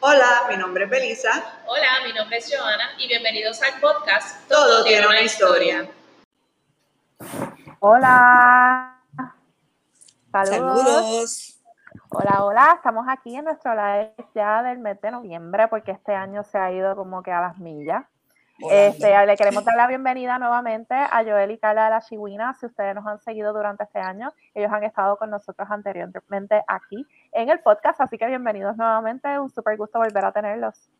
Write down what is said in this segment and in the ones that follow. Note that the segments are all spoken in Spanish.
Hola, mi nombre es Belisa. Hola, mi nombre es Joana y bienvenidos al podcast Todo, tiene una historia. Hola. Saludos. Saludos. Hola, hola. Estamos aquí en nuestro live ya del mes de noviembre porque este año se ha ido como que a las millas. Este, le queremos dar la bienvenida nuevamente a Joel y Carla de la Chihuina. Si ustedes nos han seguido durante este año, ellos han estado con nosotros anteriormente aquí en el podcast, así que bienvenidos nuevamente. Un súper gusto volver a tenerlos.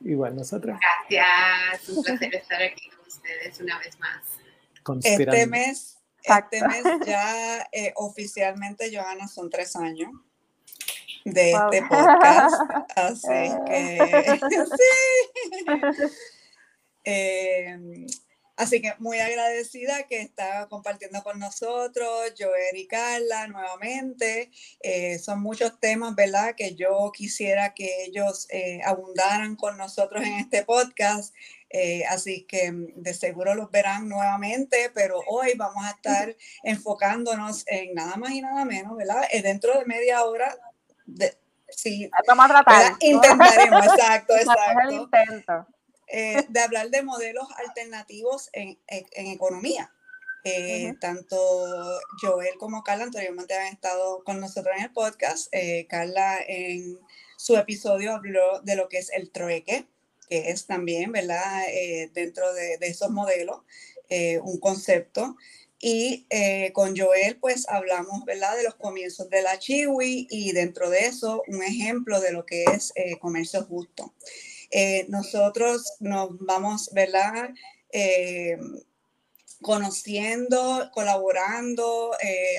Igual nosotros. Gracias, un placer estar aquí con ustedes una vez más. Este mes, este mes ya eh, oficialmente, Johanna, son tres años de este podcast. Así que sí. Em, así que muy agradecida que está compartiendo con nosotros, Joel y Carla, nuevamente. Eh, son muchos temas, ¿verdad?, que yo quisiera que ellos eh, abundaran con nosotros en este podcast. Eh, así que de seguro los verán nuevamente, pero hoy vamos a estar enfocándonos en nada más y nada menos, ¿verdad? dentro de media hora de, sí, vamos a tratar. Intentaremos, exacto, exacto. Eh, de hablar de modelos alternativos en, en, economía. Eh, tanto Joel como Carla anteriormente han estado con nosotros en el podcast. Eh, Carla en su episodio habló de lo que es el trueque, que es también, ¿verdad? dentro de, de, esos modelos, un concepto. Y eh, con Joel, pues hablamos, ¿verdad?, de los comienzos de la Chiwi y dentro de eso un ejemplo de lo que es eh, comercio justo. Eh, nosotros nos vamos, ¿verdad?, conociendo, colaborando,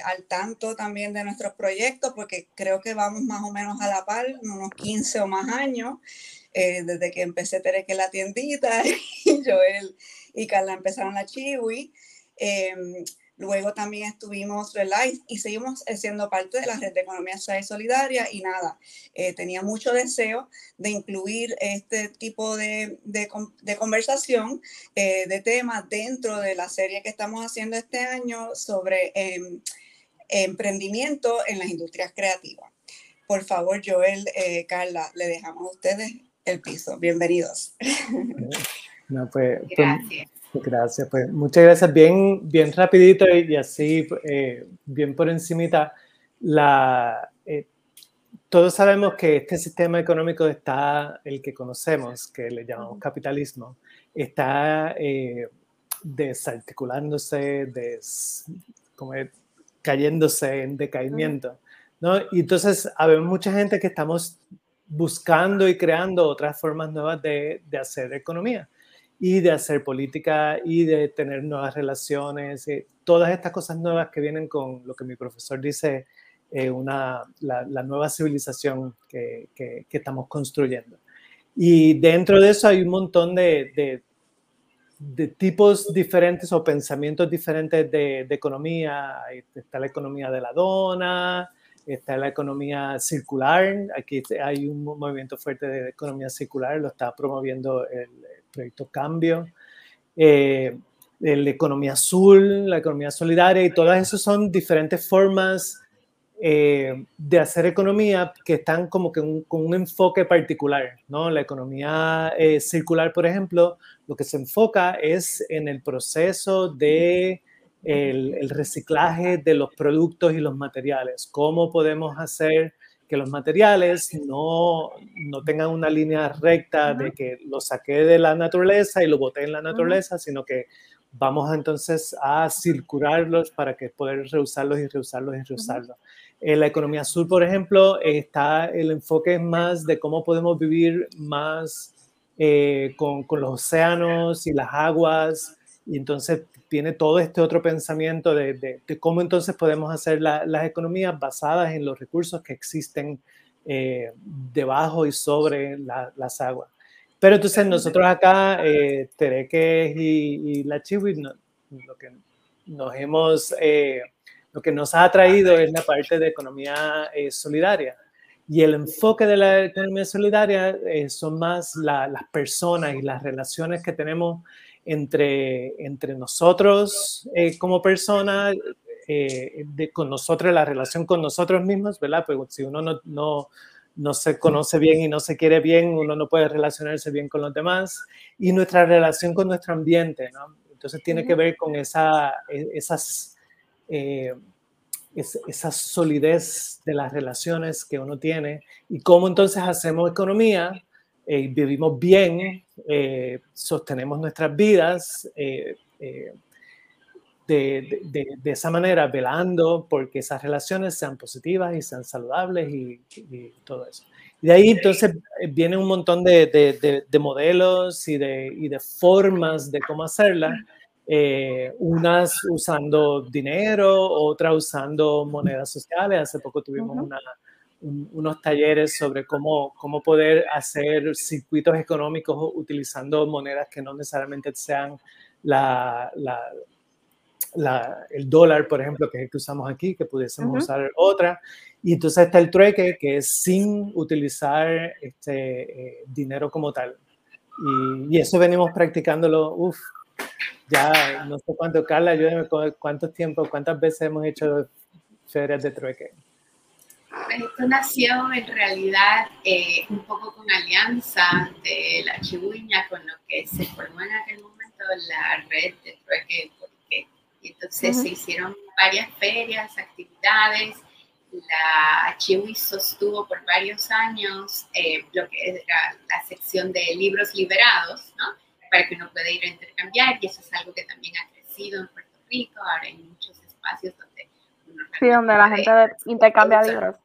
al tanto también de nuestros proyectos, porque creo que vamos más o menos a la par, unos 15 o más años, desde que empecé Tereque la tiendita y Joel y Carla empezaron la Chiwi. Em, luego también estuvimos, ¿verdad? Y, seguimos siendo parte de la red de economía social y solidaria y nada, eh, tenía mucho deseo de incluir este tipo de, de, conversación, eh, de temas dentro de la serie que estamos haciendo este año sobre em, emprendimiento en las industrias creativas. Por favor, Joel, eh, Carla, le dejamos a ustedes el piso. Bienvenidos. No, pues, pues Gracias. Pues muchas gracias. Bien, bien rapidito y, así, eh, bien por encimita. La, eh, todos sabemos que este sistema económico está, el que conocemos, que le llamamos capitalismo, está eh, desarticulándose, des, como cayéndose en decaimiento. ¿no? Y entonces, habemos mucha gente que estamos buscando y creando otras formas nuevas de, de hacer economía y de hacer política y de tener nuevas relaciones, eh, todas estas cosas nuevas que vienen con lo que mi profesor dice, eh, una, la, nueva civilización que, que, estamos construyendo. Y dentro de eso hay un montón de, de, de tipos diferentes o pensamientos diferentes de, economía. Está la economía de la dona, está la economía circular. Aquí hay un movimiento fuerte de economía circular, lo está promoviendo el, proyecto Cambio, eh, la economía azul, la economía solidaria, y todas esas son diferentes formas eh, de hacer economía que están como que con un enfoque particular, ¿no? La economía eh, circular, por ejemplo, lo que se enfoca es en el proceso de el, reciclaje de los productos y los materiales, cómo podemos hacer que los materiales no, no tengan una línea recta de que lo saqué de la naturaleza y lo boté en la naturaleza, sino que vamos entonces a circularlos para que poder reusarlos y reusarlos y reusarlos. En la economía azul, por ejemplo, está el enfoque más de cómo podemos vivir más eh, con, con, los océanos y las aguas, y entonces tiene todo este otro pensamiento de, cómo entonces podemos hacer las economías basadas en los recursos que existen eh, debajo y sobre las aguas. Pero entonces nosotros acá, eh, Tereques y, la Chiwi, lo que nos hemos, eh, lo que nos ha atraído es la parte de economía eh, solidaria. Y el enfoque de la economía solidaria son más las personas y las relaciones que tenemos entre, entre nosotros eh, como personas, eh, con nosotros, la relación con nosotros mismos, ¿verdad? Pues si uno no, no, no se conoce bien y no se quiere bien, uno no puede relacionarse bien con los demás, y nuestra relación con nuestro ambiente, ¿no? Entonces tiene que ver con esa, e, esas, eh, esa solidez de las relaciones que uno tiene y cómo entonces hacemos economía, eh, vivimos bien, eh, sostenemos nuestras vidas de, de, esa manera, velando porque esas relaciones sean positivas y sean saludables y, todo eso. Y de ahí entonces viene un montón de, modelos y, y de, formas de cómo hacerlas, eh, unas usando dinero, otras usando monedas sociales. Hace poco tuvimos unos talleres sobre cómo, cómo poder hacer circuitos económicos utilizando monedas que no necesariamente sean la, la, el dólar, por ejemplo, que es el que usamos aquí, que pudiésemos usar otra. Y entonces está el trueque, que es sin utilizar este, eh, dinero como tal. Y, eso venimos practicándolo, uff, ya no sé cuánto, Carla, ayúdame cuánto tiempo, cuántas veces hemos hecho ferias de trueque. Esto nació en realidad eh, un poco con alianza de la Chihuahua, con lo que se formó en aquel momento la red de trueque entonces se hicieron varias ferias, actividades. La Chiwi sostuvo por varios años eh, lo que era la sección de libros liberados, ¿no? Para que uno pueda ir a intercambiar, y eso es algo que también ha crecido en Puerto Rico. Ahora hay muchos espacios donde Sí, donde la gente intercambia libros.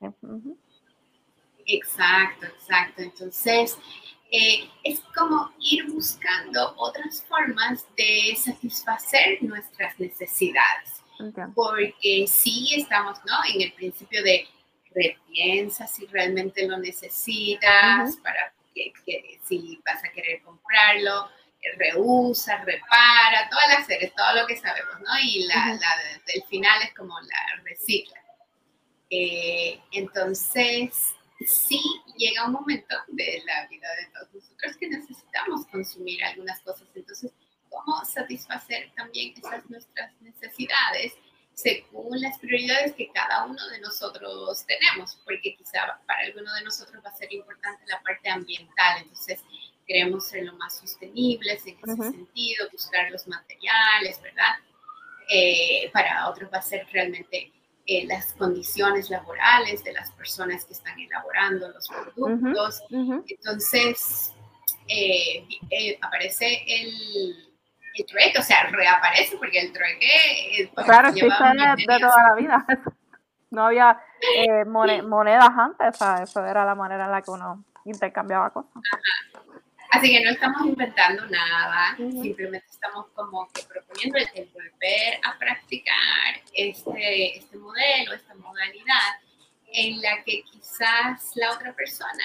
Exacto, exacto. Entonces, eh, es como ir buscando otras formas de satisfacer nuestras necesidades. Porque sí estamos ¿no? en el principio de repiensa si realmente lo necesitas, para que, si vas a querer comprarlo, eh, reusa, repara, todas las series, todo lo que sabemos, ¿no? Y la, del final es como la recicla. Eh, entonces, sí llega un momento de la vida de todos nosotros que necesitamos consumir algunas cosas. Entonces, ¿cómo satisfacer también esas nuestras necesidades según las prioridades que cada uno de nosotros tenemos? Porque quizá para alguno de nosotros va a ser importante la parte ambiental. Entonces, queremos ser lo más sostenibles en ese sentido, buscar los materiales, ¿verdad? Eh, para otros va a ser realmente eh, las condiciones laborales de las personas que están elaborando los productos. Entonces, eh, aparece el, el trueque, o sea, reaparece porque el trueque... claro, sí, de, de toda la vida. No había monedas antes, o sea, eso era la manera en la que uno intercambiaba cosas. Así que no estamos inventando nada, simplemente estamos como que proponiendo el, volver a practicar este, este modelo, esta modalidad, en la que quizás la otra persona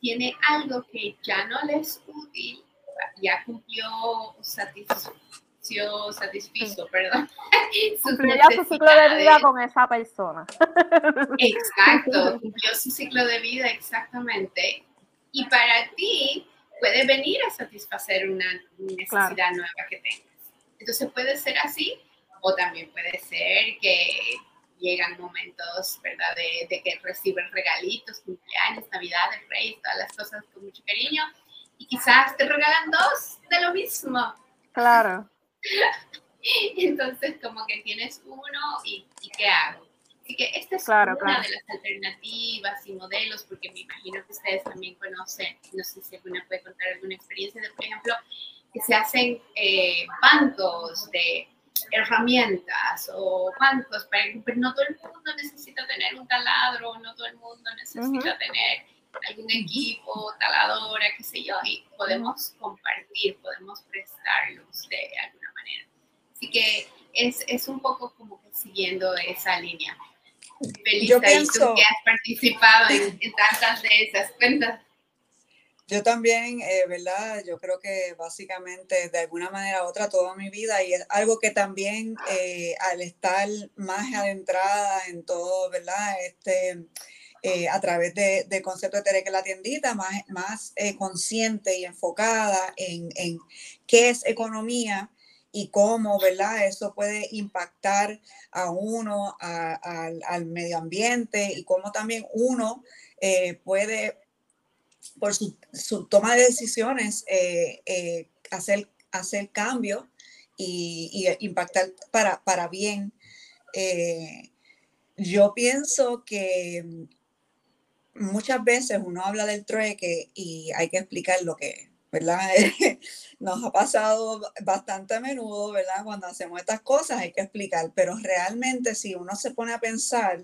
tiene algo que ya no le es útil, ya cumplió, satisfizo, satisfizo, perdón. Cumplió su ciclo de vida con esa persona. Exacto, cumplió su ciclo de vida exactamente. Y para ti, puede venir a satisfacer una necesidad nueva que tengas. Entonces puede ser así o también puede ser que llegan momentos, ¿verdad? De, que reciben regalitos, cumpleaños, navidades, reyes, todas las cosas con mucho cariño y quizás te regalan dos de lo mismo. Claro. Entonces como que tienes uno y, ¿y qué hago? Así que esta es una de las alternativas y modelos, porque me imagino que ustedes también conocen, no sé si alguna puede contar alguna experiencia de, por ejemplo, que se hacen eh, bancos de herramientas o bancos, para, pero no todo el mundo necesita tener un taladro, no todo el mundo necesita tener algún equipo, taladora, qué sé yo, y podemos compartir, podemos prestarlos de alguna manera. Así que es, es un poco como que siguiendo esa línea. Yo pienso, que has participado en, tantas de esas cuentas. Yo también, eh, ¿verdad? Yo creo que básicamente de alguna manera u otra toda mi vida y es algo que también eh, al estar más adentrada en todo, ¿verdad? Este, eh, a través de, del concepto de Tere que la tiendita, más, más consciente y enfocada en, en, qué es economía y cómo, ¿verdad? Eso puede impactar a uno, al medio ambiente y cómo también uno eh, puede, por su, toma de decisiones, eh, eh, hacer, hacer cambios y, impactar para, para bien. yo pienso que muchas veces uno habla del trueque y hay que explicar lo que ¿verdad? Nos ha pasado bastante a menudo, ¿verdad? Cuando hacemos estas cosas hay que explicar, pero realmente si uno se pone a pensar,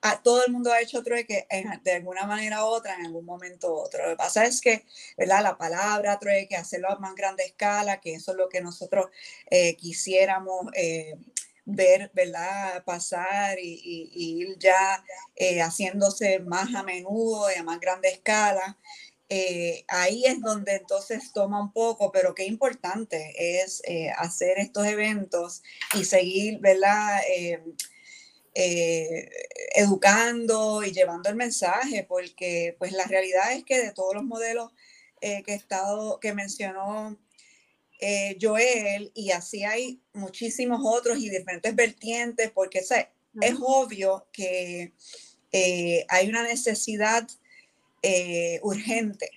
a, todo el mundo ha hecho trueque de alguna manera u otra, en algún momento u otro. Lo que pasa es que, ¿verdad? La palabra trueque, hacerlo a más grande escala, que eso es lo que nosotros eh, quisiéramos eh, ver, ¿verdad? Pasar y, ir ya eh, haciéndose más a menudo y a más grande escala. Eh, ahí es donde entonces toma un poco, pero qué importante es eh, hacer estos eventos y seguir, ¿verdad? educando y llevando el mensaje, porque pues la realidad es que de todos los modelos que he estado, que mencionó eh, Joel, y así hay muchísimos otros y diferentes vertientes, porque es obvio que eh, hay una necesidad eh, urgente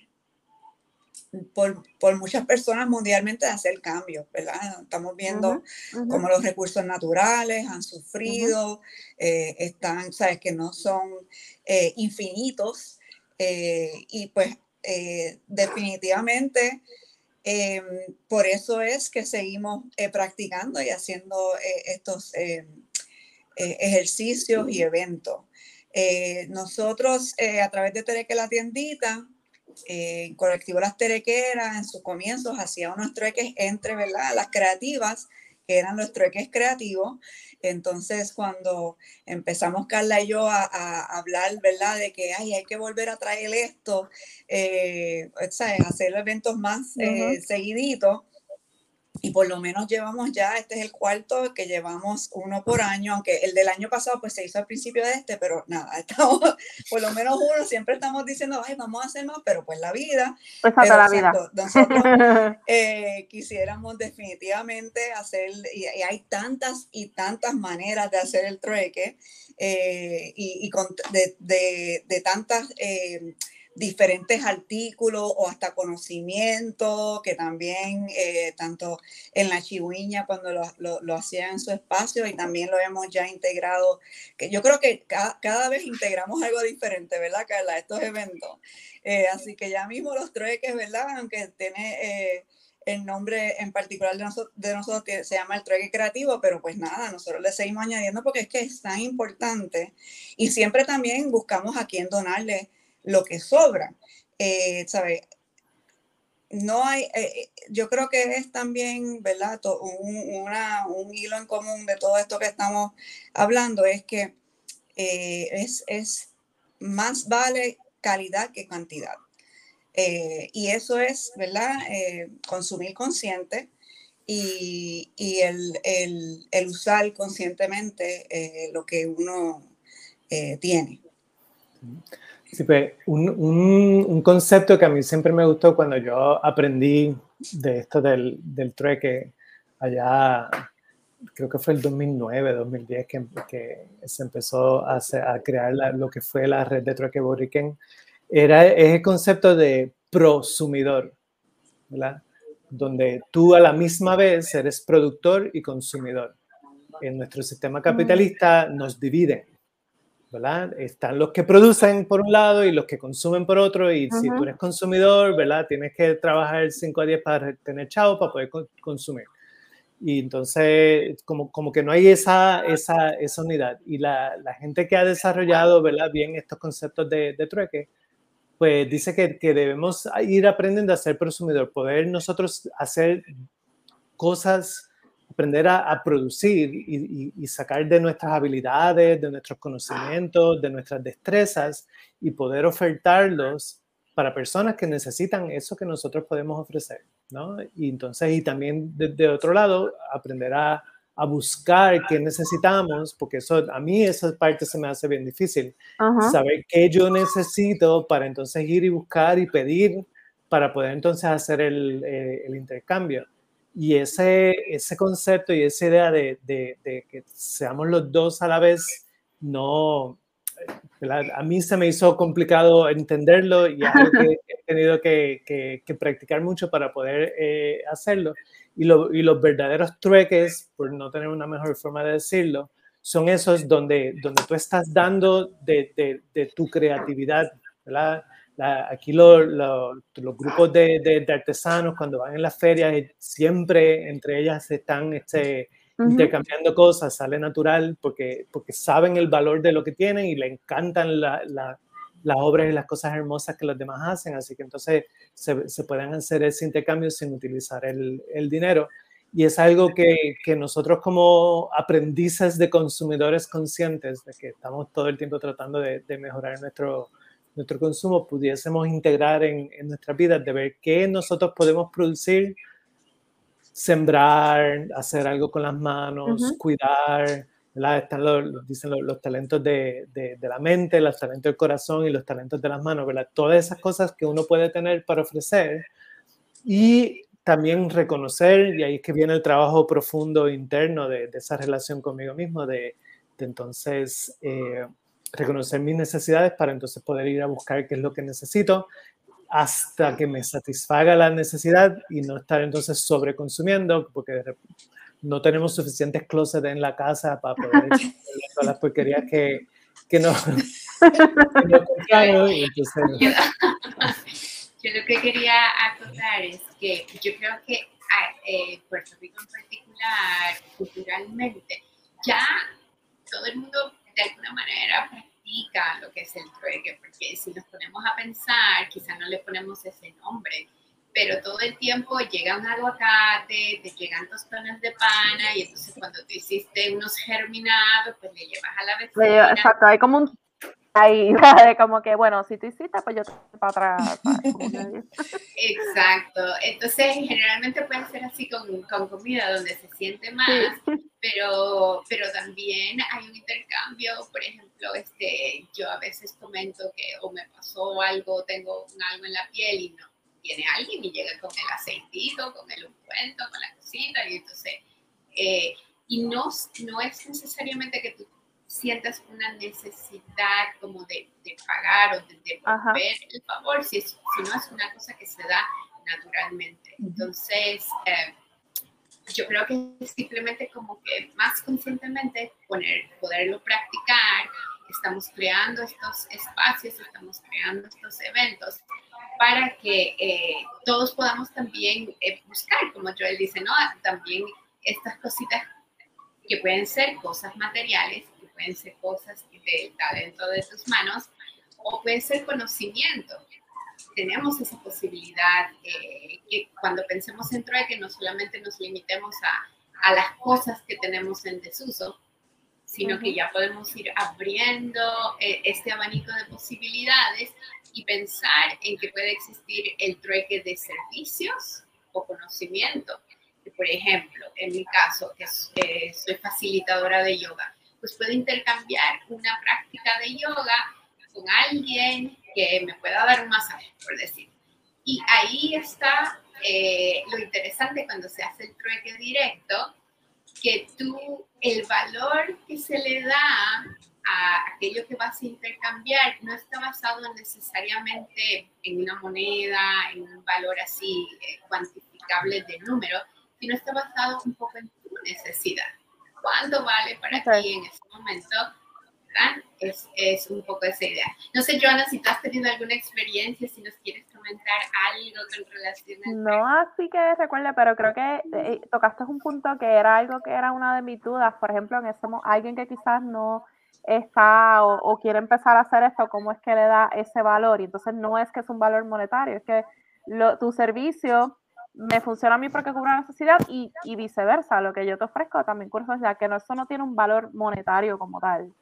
por, muchas personas mundialmente de hacer cambios, ¿verdad? Estamos viendo cómo los recursos naturales han sufrido, están, sabes, que no son infinitos, y pues definitivamente Em, por eso es que seguimos eh, practicando y haciendo eh, estos em, eh, ejercicios y eventos. Nosotros a través de Tereque la tiendita, en colectivo Las Terequeras, en sus comienzos hacía unos trueques entre ¿verdad? las creativas, que eran los trueques creativos, entonces, cuando empezamos Carla y yo a, hablar, ¿verdad? De que Ay, hay que volver a traer esto, eh, hacer eventos más eh, seguiditos, y por lo menos llevamos ya, este es el cuarto que llevamos uno por año, aunque el del año pasado pues se hizo al principio de este, pero nada, estamos, por lo menos uno, siempre estamos diciendo, ay, vamos a hacer más, pero pues la vida. Pues la vida. Nosotros eh, quisiéramos definitivamente hacer, y, hay tantas y tantas maneras de hacer el trueque eh, y, de, tantas... Eh, diferentes artículos o hasta conocimiento, que también eh, tanto en la chihuiña cuando lo, lo, lo hacían en su espacio y también lo hemos ya integrado, que yo creo que cada, vez integramos algo diferente, ¿verdad, Carla? Estos eventos. Eh, así que ya mismo los trueques, ¿verdad? Aunque tiene... Eh, el nombre en particular de, nosotros, de nosotros se llama el trueque creativo, pero pues nada, nosotros le seguimos añadiendo porque es que es tan importante y siempre también buscamos a quién donarle lo que sobra. Eh, ¿sabe? No hay, eh, eh, yo creo que es también, ¿verdad? Un, un, hilo en común de todo esto que estamos hablando es que es, es, más vale calidad que cantidad. y eso es, ¿verdad? consumir consciente y, y el, el, el, usar conscientemente lo que uno tiene. Sí, pues un, un, concepto que a mí siempre me gustó cuando yo aprendí de esto del, del trueque allá, creo que fue el 2009, 2010 que, que se empezó a, a crear lo que fue la red de trueque Boriken, era el concepto de prosumidor, ¿verdad? Donde tú a la misma vez eres productor y consumidor. En nuestro sistema capitalista nos dividen ¿verdad? Están los que producen por un lado y los que consumen por otro, y si tú eres consumidor, ¿verdad? Tienes que trabajar 5 a 10 para tener chavo para poder consumir. Y entonces, como, como que no hay esa, esa, esa unidad. Y la, la, gente que ha desarrollado, ¿verdad? Bien estos conceptos de, de trueque, pues dice que, que debemos ir aprendiendo a ser consumidor, poder nosotros hacer cosas aprender a, producir y, sacar de nuestras habilidades, de nuestros conocimientos, de nuestras destrezas y poder ofertarlos para personas que necesitan eso que nosotros podemos ofrecer, ¿no? Y entonces, y también de, otro lado, aprender a, a, buscar qué necesitamos, porque eso, a mí esa parte se me hace bien difícil, saber qué yo necesito para entonces ir y buscar y pedir para poder entonces hacer el, eh, el intercambio. Y ese, ese concepto y esa idea de, de, de que seamos los dos a la vez, no, a mí se me hizo complicado entenderlo y algo que he tenido que, que, practicar mucho para poder eh, hacerlo. Y, lo, y, los verdaderos trueques, por no tener una mejor forma de decirlo, son esos donde, donde tú estás dando de, de, de tu creatividad. ¿verdad? Aquí los grupos de, artesanos cuando van en las ferias eh, siempre entre ellas están este, intercambiando cosas, sale natural porque, porque saben el valor de lo que tienen y le encantan las obras y las cosas hermosas que los demás hacen, así que entonces se, se pueden hacer ese intercambio sin utilizar el, el dinero. Y es algo que, que, nosotros como aprendices de consumidores conscientes, de que estamos todo el tiempo tratando de, de mejorar nuestro, nuestro consumo, pudiésemos integrar en, en nuestra vida, de ver qué nosotros podemos producir sembrar, hacer algo con las manos, cuidar, Están los, dicen los, talentos de, de, la mente, los talentos del corazón y los talentos de las manos, ¿verdad? Todas esas cosas que uno puede tener para ofrecer y también reconocer, y ahí es que viene el trabajo profundo interno de, de esa relación conmigo mismo, de, entonces eh, reconocer mis necesidades para entonces poder ir a buscar qué es lo que necesito hasta que me satisfaga la necesidad y no estar entonces sobreconsumiendo, porque no tenemos suficientes closets en la casa para poder todas las porquerías que, que no, compramos. yo, lo que quería acotar es que yo creo que ah, eh, Puerto Rico en particular, culturalmente, ya todo el mundo de alguna manera lo que es el trueque, porque si nos ponemos a pensar, quizá no le ponemos ese nombre, pero todo el tiempo llega un aguacate, te llegan tostones de pana y entonces cuando tú hiciste unos germinados, pues le llevas a la vecina. Exacto, hay como un ahí, como que, bueno, si tú hiciste, pues yo te para atrás. Exacto. Entonces, generalmente puede ser así con, con comida, donde se siente más, pero, pero también hay un intercambio. Por ejemplo, este, yo a veces comento que o me pasó algo, tengo algo en la piel y no viene alguien y llega con el aceitito, con el ungüento, con la cosita, y entonces, eh, y no, no es necesariamente que tú sientas una necesidad como de, de pagar o de devolver el favor, si, es, si no es una cosa que se da naturalmente. Entonces, eh, yo creo que simplemente como que más conscientemente poner, poderlo practicar, estamos creando estos espacios, estamos creando estos eventos para que eh, todos podamos también eh, buscar, como Joel dice, ¿no? También estas cositas que pueden ser cosas materiales pueden ser cosas del talento de tus manos o puede ser conocimiento. Tenemos esa posibilidad eh, que cuando pensemos en que no solamente nos limitemos a, a, las cosas que tenemos en desuso, sino que ya podemos ir abriendo eh, este abanico de posibilidades y pensar en que puede existir el trueque de servicios o conocimiento. Por ejemplo, en mi caso, que eh, soy facilitadora de yoga, pues puedo intercambiar una práctica de yoga con alguien que me pueda dar un masaje, por decir. Y ahí está eh, lo interesante cuando se hace el trueque directo, que tú, el valor que se le da a aquello que vas a intercambiar no está basado necesariamente en una moneda, en un valor así eh, cuantificable de número, sino está basado un poco en tu necesidad cuánto vale para ti en ese momento, Es, es, un poco esa idea. No sé, Joana, si tú has tenido alguna experiencia, si nos quieres comentar algo con relación a... No, así que recuerda, pero creo que eh, tocaste un punto que era algo que era una de mis dudas. Por ejemplo, en ese alguien que quizás no está o, quiere empezar a hacer esto, ¿cómo es que le da ese valor? Y entonces no es que es un valor monetario, es que lo, tu servicio me funciona a mí porque cubre una necesidad y, y, viceversa, lo que yo te ofrezco también cursos ya que no, eso no tiene un valor monetario como tal.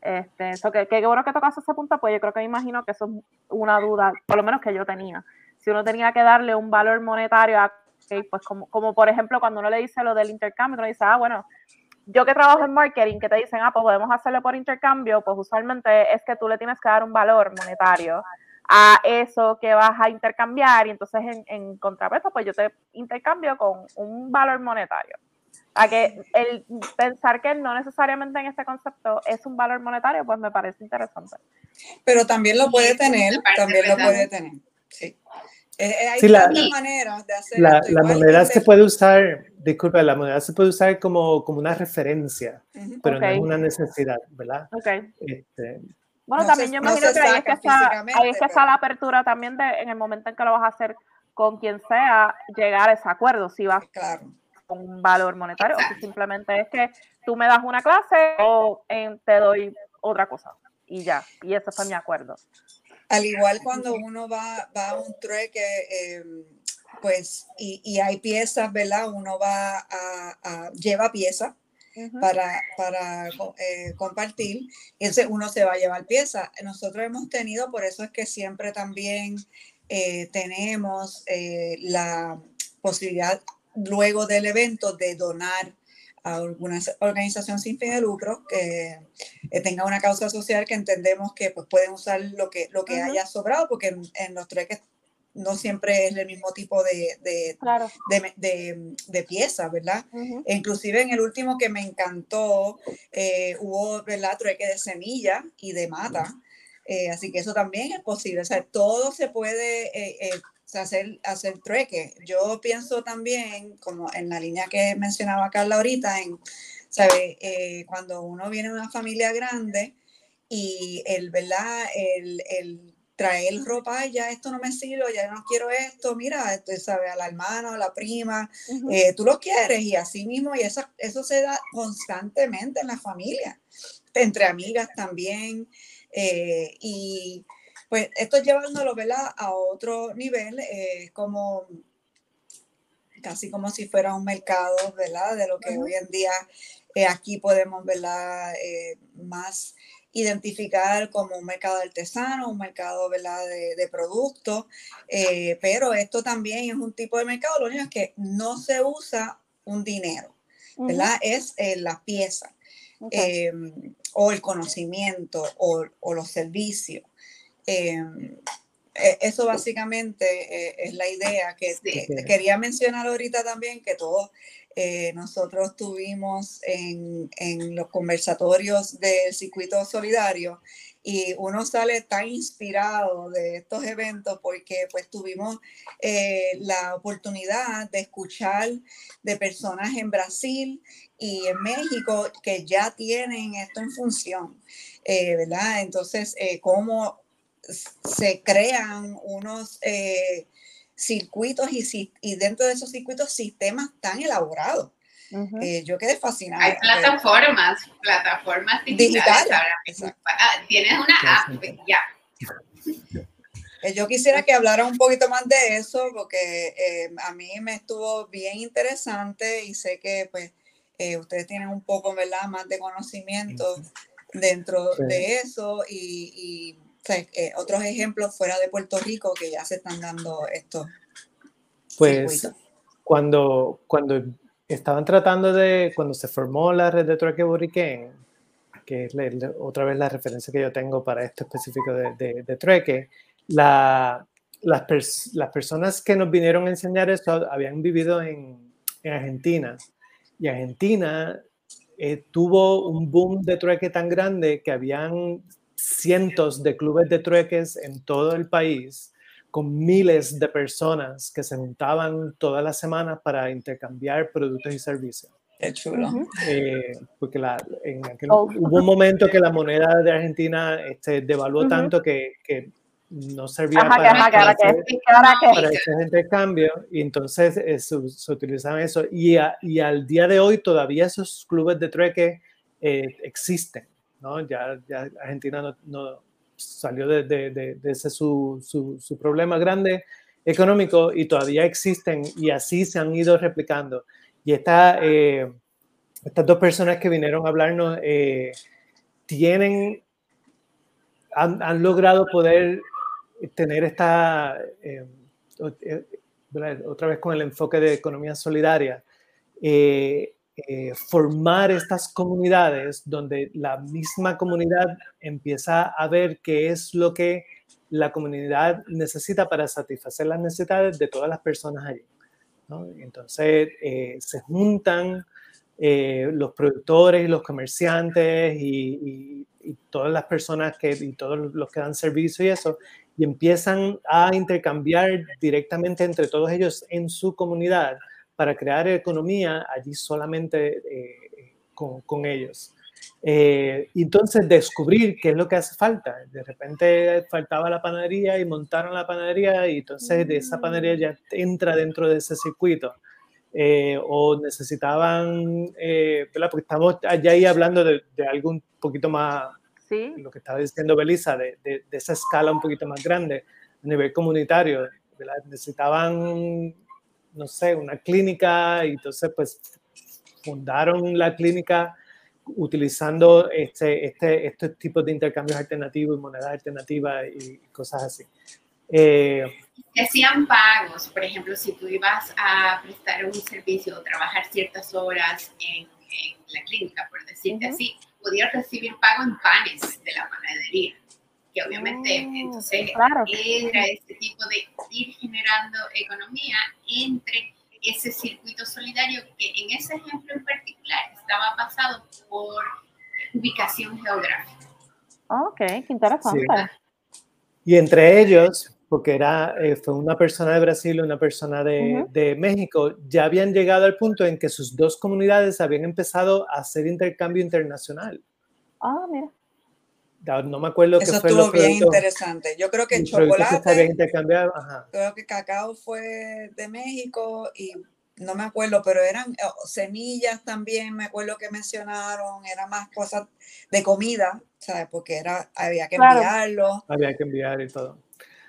Este, eso que, que bueno que tocas ese punto, pues yo creo que me imagino que eso es una duda, por lo menos que yo tenía. Si uno tenía que darle un valor monetario a, pues como, como por ejemplo cuando uno le dice lo del intercambio, uno dice, ah, bueno, yo que trabajo en marketing, que te dicen, ah, pues podemos hacerlo por intercambio, pues usualmente es que tú le tienes que dar un valor monetario a eso que vas a intercambiar y entonces en, en contrapeso pues yo te intercambio con un valor monetario. A que el pensar que no necesariamente en este concepto es un valor monetario, pues me parece interesante. Pero también lo puede tener, también lo puede tener, sí. Eh, eh, hay tantas maneras de hacer la, La moneda se puede usar, disculpa, la moneda se puede usar como, como una referencia, pero no es una necesidad, ¿verdad? Okay. Este, bueno, también yo imagino que ahí es que, está, ahí es que está la apertura también de, en el momento en que lo vas a hacer con quien sea, llegar a ese acuerdo, si vas claro. con un valor monetario, o si simplemente es que tú me das una clase o te doy otra cosa y ya, y ese fue mi acuerdo. Al igual cuando uno va, va a un trueque, eh, pues, y, y, hay piezas, ¿verdad? Uno va a, a lleva piezas para, para eh, compartir, y entonces uno se va a llevar piezas. Nosotros hemos tenido, por eso es que siempre también eh, tenemos la posibilidad luego del evento de donar a alguna organización sin fin de lucro que eh, tenga una causa social que entendemos que pues, pueden usar lo que, lo que haya sobrado, porque en, los trueques no siempre es el mismo tipo de, de, de, de, piezas, ¿verdad? e inclusive en el último que me encantó, eh, hubo, ¿verdad? Trueque de semilla y de mata. Eh, así que eso también es posible. O sea, todo se puede hacer, hacer trueque. Yo pienso también, como en la línea que mencionaba Carla ahorita, en, ¿sabe? Eh, cuando uno viene de una familia grande y el, ¿verdad? El, el traer ropa, ya esto no me sirve, ya no quiero esto, mira, esto, ¿sabe? A la hermana, a la prima, eh, tú lo quieres y así mismo, y eso, eso se da constantemente en la familia, entre amigas también. Eh, y pues esto llevándolo, ¿verdad? A otro nivel, eh, como casi como si fuera un mercado, ¿verdad? De lo que hoy en día eh, aquí podemos, ¿verdad? Más identificar como un mercado artesano, un mercado ¿verdad? de, de productos, pero esto también es un tipo de mercado, lo único es que no se usa un dinero, ¿verdad? Es la pieza o el conocimiento o, o los servicios. Em, e, eso básicamente eh, es la idea que, quería mencionar ahorita también, que todos eh, nosotros tuvimos en, en, los conversatorios del circuito solidario y uno sale tan inspirado de estos eventos porque pues tuvimos eh, la oportunidad de escuchar de personas en Brasil y en México que ya tienen esto en función, ¿verdad? Entonces, cómo se crean unos eh, circuitos y, y, dentro de esos circuitos sistemas tan elaborados. Eh, yo quedé fascinada. Hay plataformas, plataformas digitales. Ah, tienes una app, ya. Eh, yo quisiera que hablara un poquito más de eso porque a mí me estuvo bien interesante y sé que pues ustedes tienen un poco ¿verdad? más de conocimiento dentro de eso y eh, otros ejemplos fuera de Puerto Rico que ya se están dando estos. Pues cuando, cuando estaban tratando de, cuando se formó la red de trueque Buriquén, que es otra vez la referencia que yo tengo para esto específico de, de, trueque, la, las, las, personas que nos vinieron a enseñar esto habían vivido en, en Argentina. Y Argentina eh, tuvo un boom de trueque tan grande que habían cientos de clubes de trueques en todo el país con miles de personas que se juntaban todas las semanas para intercambiar productos y servicios. Qué chulo. Eh, porque la, en aquel, oh. hubo un momento que la moneda de Argentina este, devaluó tanto que, que, no servía para, para, para, ese intercambio y entonces eh, se, se, utilizaban eso y, y, al día de hoy todavía esos clubes de trueque eh, existen ya, Argentina no, salió de, ese su, problema grande económico y todavía existen y así se han ido replicando. Y esta, eh, estas dos personas que vinieron a hablarnos eh, tienen, han, logrado poder tener esta, eh, otra vez con el enfoque de economía solidaria, eh, formar estas comunidades donde la misma comunidad empieza a ver qué es lo que la comunidad necesita para satisfacer las necesidades de todas las personas allí. Entonces eh, se juntan eh, los productores y los comerciantes y, todas las personas que, y todos los que dan servicio y eso, y empiezan a intercambiar directamente entre todos ellos en su comunidad para crear economía allí solamente eh, con, con, ellos. Eh, y entonces descubrir qué es lo que hace falta. De repente faltaba la panadería y montaron la panadería y entonces de esa panadería ya entra dentro de ese circuito. Eh, o necesitaban, Porque estamos allá ahí hablando de, de algo un poquito más, ¿Sí? lo que estaba diciendo Belisa, de, de, de, esa escala un poquito más grande a nivel comunitario. Necesitaban no sé, una clínica y entonces pues fundaron la clínica utilizando este, este, estos tipos de intercambios alternativos y monedas alternativas y cosas así. Eh, hacían pagos, por ejemplo, si tú ibas a prestar un servicio o trabajar ciertas horas en, la clínica, por decirte así, podías recibir pago en panes de la panadería que obviamente mm, entonces era este tipo de ir generando economía entre ese circuito solidario que en ese ejemplo en particular estaba basado por ubicación geográfica. Ok, qué interesante. Y entre ellos, porque era, eh, fue una persona de Brasil y una persona de, de, México, ya habían llegado al punto en que sus dos comunidades habían empezado a hacer intercambio internacional. Ah, mira no me acuerdo Eso fue estuvo bien interesante. Yo creo que chocolate, creo que cacao fue de México y no me acuerdo, pero eran eh, semillas también, me acuerdo que mencionaron, eran más cosas de comida, ¿sabes? Porque era, había que enviarlo. Había que enviar y todo.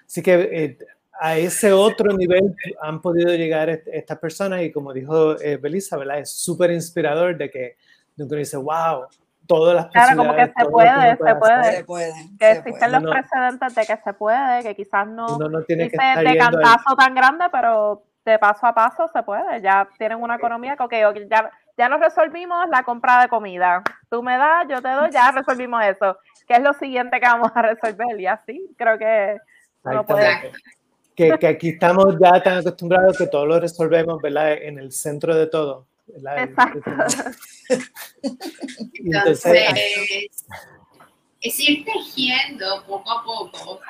Así que eh, a ese otro nivel han podido llegar estas personas y como dijo eh, Belisa, ¿verdad? Es súper inspirador de que uno dice, wow, todas las Claro, como que se puede, se puede, se puede. Que existen los precedentes de que se puede, que quizás no, no tiene que de cantazo tan grande, pero de paso a paso se puede. Ya tienen una economía que, okay, ya, ya nos resolvimos la compra de comida. Tú me das, yo te doy, ya resolvimos eso. ¿Qué es lo siguiente que vamos a resolver? Y así creo que no puede. Que, que aquí estamos ya tan acostumbrados que todo lo resolvemos, ¿verdad? En el centro de todo. Exacto. Entonces, es ir tejiendo poco a poco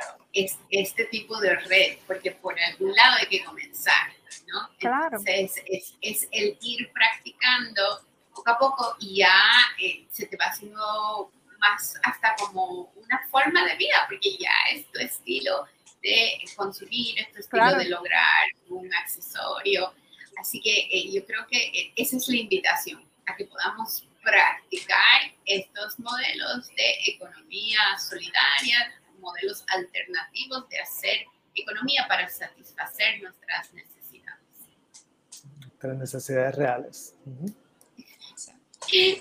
este tipo de red, porque por algún lado hay que comenzar, ¿no? Entonces, es, es, el ir practicando poco a poco y ya eh, se te va haciendo más hasta como una forma de vida, porque ya es tu estilo de consumir, es tu estilo de lograr un accesorio. Así que eh, yo creo que eh, esa es la invitación, a que podamos practicar estos modelos de economía solidaria, modelos alternativos de hacer economía para satisfacer nuestras necesidades. Nuestras necesidades reales. Y,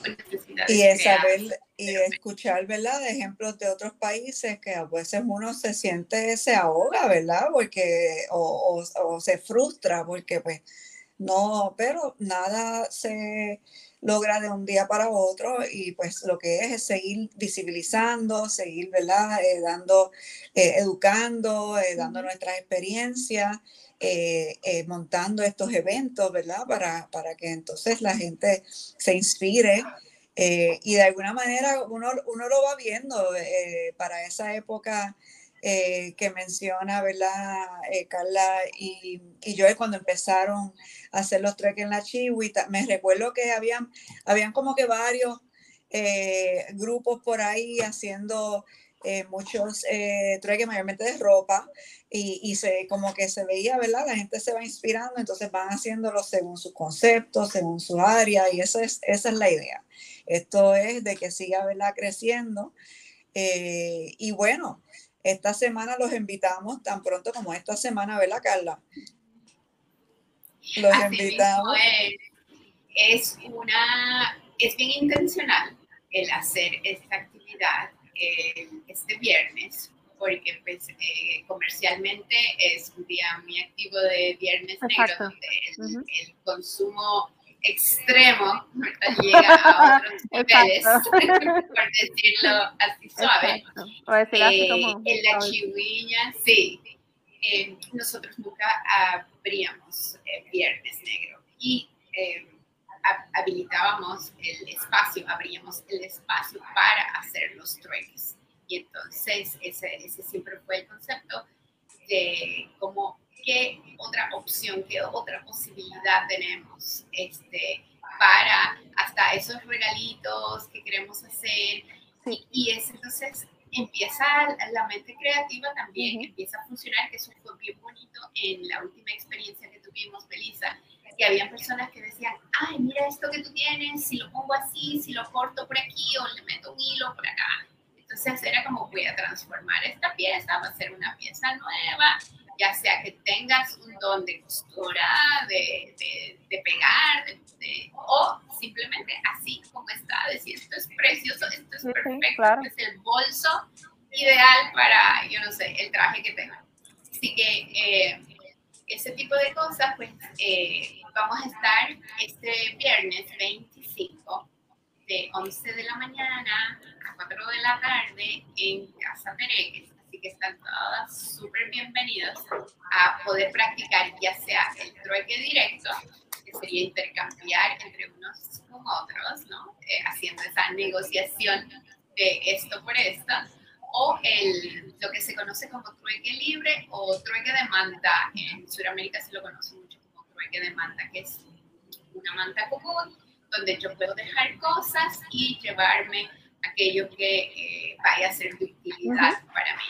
y saber y escuchar, ¿verdad? De ejemplos de otros países que a veces uno se siente, se ahoga, ¿verdad? Porque, o, o se frustra porque pues no, pero nada se logra de un día para otro y pues lo que es es seguir visibilizando, seguir, ¿verdad? Eh, dando, eh, educando, eh, dando nuestras experiencias, montando estos eventos, ¿verdad? Para, para que entonces la gente se inspire. y de alguna manera uno, uno lo va viendo para esa época eh, que menciona, ¿verdad? Eh, Carla y, y yo cuando empezaron a hacer los trek en la Chihuita, me recuerdo que habían, habían como que varios eh, grupos por ahí haciendo muchos eh, mayormente de ropa y, y, se, como que se veía, ¿verdad? La gente se va inspirando, entonces van haciéndolo según sus conceptos, según su área y esa es, esa es la idea. Esto es de que siga, ¿verdad? Creciendo. y bueno, esta semana los invitamos, tan pronto como esta semana, ¿verdad, Carla? Los invitamos. Es, una, es bien intencional el hacer esta actividad este viernes, porque pues, eh, comercialmente es un día muy activo de viernes negro, donde el, consumo extremo, llega a otros niveles, por decirlo así suave. Eh, en la chihuilla, sí. Eh, nosotros nunca abríamos Viernes Negro y habilitábamos el espacio, abríamos el espacio para hacer los trueques. Y entonces ese, ese siempre fue el concepto de cómo qué otra opción, qué otra posibilidad tenemos este, para hasta esos regalitos que queremos hacer. Y, es, entonces empieza la mente creativa también, empieza a funcionar, que eso fue bien bonito en la última experiencia que tuvimos, Belisa, que había personas que decían, ay, mira esto que tú tienes, si lo pongo así, si lo corto por aquí o le meto un hilo por acá. Entonces era como voy a transformar esta pieza, va a ser una pieza nueva ya sea que tengas un don de costura, de, de, pegar, o simplemente así como está, decir esto es precioso, esto es perfecto, es el bolso ideal para, yo no sé, el traje que tengo. Así que eh, ese tipo de cosas, pues eh, vamos a estar este viernes 25 de 11 de la mañana a 4 de la tarde en Casa Peregues que están todas súper bienvenidas a poder practicar ya sea el trueque directo, que sería intercambiar entre unos con otros, ¿no? Eh, haciendo esa negociación de esto por esto, o el, lo que se conoce como trueque libre o trueque de manta. En Sudamérica se lo conoce mucho como trueque de manta, que es una manta común donde yo puedo dejar cosas y llevarme aquello que eh, vaya a ser de utilidad para mí.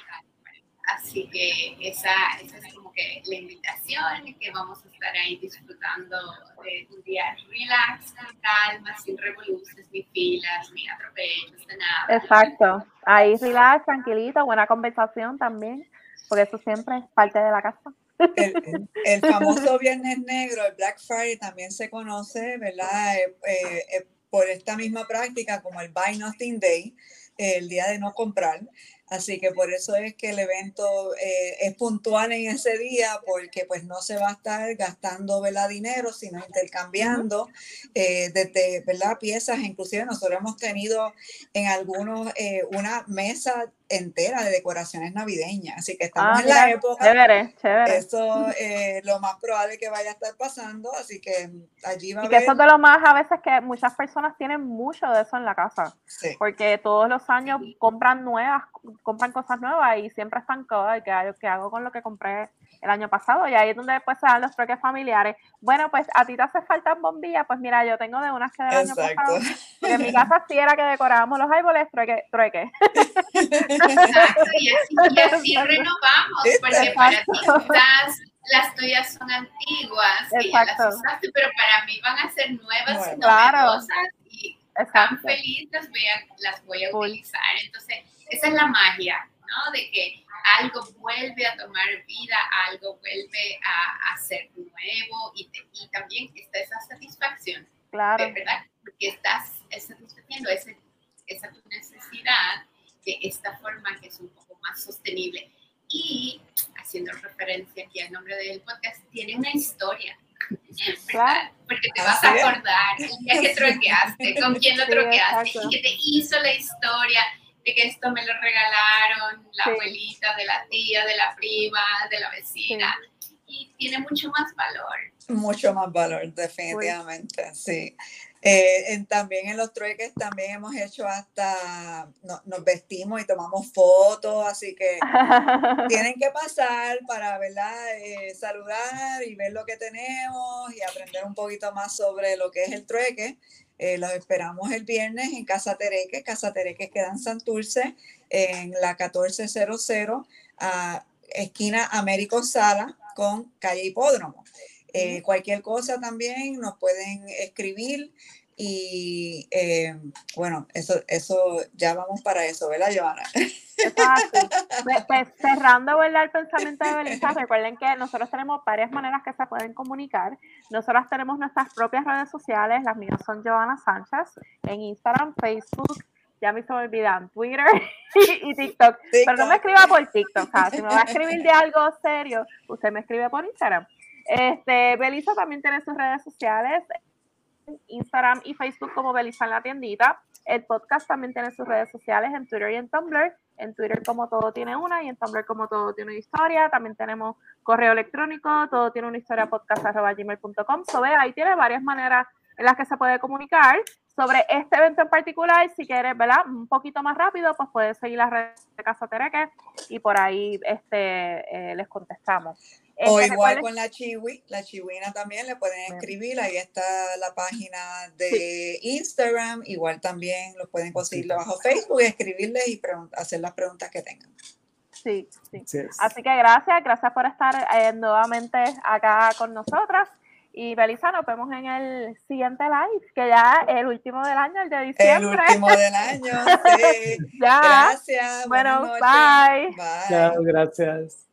Así que esa, esa, es como que la invitación, que vamos a estar ahí disfrutando de un día relax, con calma, sin revoluciones, ni filas, ni atropellos, de nada. Exacto, ahí relax, tranquilito, buena conversación también, porque eso siempre es parte de la casa. El, el, famoso Viernes Negro, el Black Friday, también se conoce, ¿verdad? Eh, eh, eh, por esta misma práctica como el Buy Nothing Day, el día de no comprar. Así que por eso es que el evento eh, es puntual en ese día, porque pues no se va a estar gastando ¿verdad? dinero, sino intercambiando eh, desde ¿verdad? piezas. Inclusive nosotros hemos tenido en algunos eh, una mesa entera de decoraciones navideñas. Así que estamos ah, en la época. Chévere, chévere. Eso es lo más probable que vaya a estar pasando. Así que allí va a Y que eso es de lo más a veces que muchas personas tienen mucho de eso en la casa. Porque todos los años compran nuevas, compran cosas nuevas y siempre están cosas ¿qué hago con lo que compré el año pasado? Y ahí es donde después se dan los truques familiares. Bueno, pues a ti te hace falta bombillas, pues mira, yo tengo de unas que del año pasado. en mi casa sí era que decorábamos los árboles, trueque. trueque. Exacto, y así, renovamos, porque para ti quizás las tuyas son antiguas, que ya las usaste, pero para mí van a ser nuevas y novedosas y tan felices las voy a utilizar. Entonces, esa es la magia, ¿no? De que algo vuelve a tomar vida, algo vuelve a, a ser nuevo y, y, también está esa satisfacción, claro. ¿verdad? Porque estás satisfaciendo ese, esa tu necesidad de esta forma que es un poco más sostenible. Y haciendo referencia aquí al nombre del podcast, tiene una historia. ¿verdad? Porque te vas a acordar el día que troqueaste, con quién lo troqueaste, y que te hizo la historia de que esto me lo regalaron la abuelita, de la tía, de la prima, de la vecina. Y tiene mucho más valor. Mucho más valor, definitivamente, sí. Eh, también en los trueques también hemos hecho hasta, nos vestimos y tomamos fotos, así que tienen que pasar para ¿verdad? Eh, saludar y ver lo que tenemos y aprender un poquito más sobre lo que es el trueque. Eh, los esperamos el viernes en Casa Tereque. Casa Tereque queda en Santurce, en la 1400, a esquina Américo Sala con calle Hipódromo. Eh, cualquier cosa también nos pueden escribir y eh, bueno, eso, eso ya vamos para eso, ¿verdad, Joana? Pues, pues, cerrando ¿verdad? el pensamiento de Belisa, recuerden que nosotros tenemos varias maneras que se pueden comunicar. Nosotros tenemos nuestras propias redes sociales, las mías son Joana Sánchez, en Instagram, Facebook, ya me se me olvidan, Twitter y, TikTok. Pero no me escriba por TikTok, o sea, si me va a escribir de algo serio, usted me escribe por Instagram. Este, Belisa también tiene sus redes sociales, Instagram y Facebook como Belisa en la tiendita. El podcast también tiene sus redes sociales en Twitter y en Tumblr. En Twitter como todo tiene una y en Tumblr como todo tiene una historia. También tenemos correo electrónico, todo tiene una historia podcast.gmail.com. So, ahí tiene varias maneras en las que se puede comunicar sobre este evento en particular. Si quieres, ¿verdad? Un poquito más rápido, pues puedes seguir las redes de Casa Tereque y por ahí este, eh, les contestamos. O igual con la chiwi, la chihuina también le pueden escribir, ahí está la página de Instagram, igual también lo pueden conseguir bajo Facebook, escribirles y hacer las preguntas que tengan. Sí, sí. Así que gracias, gracias por estar eh, nuevamente acá con nosotras. Y Belisa, nos vemos en el siguiente live, que ya es el último del año, el de diciembre. El último del año, sí. ya. Gracias. Bueno, bye. Bye. Chao, gracias.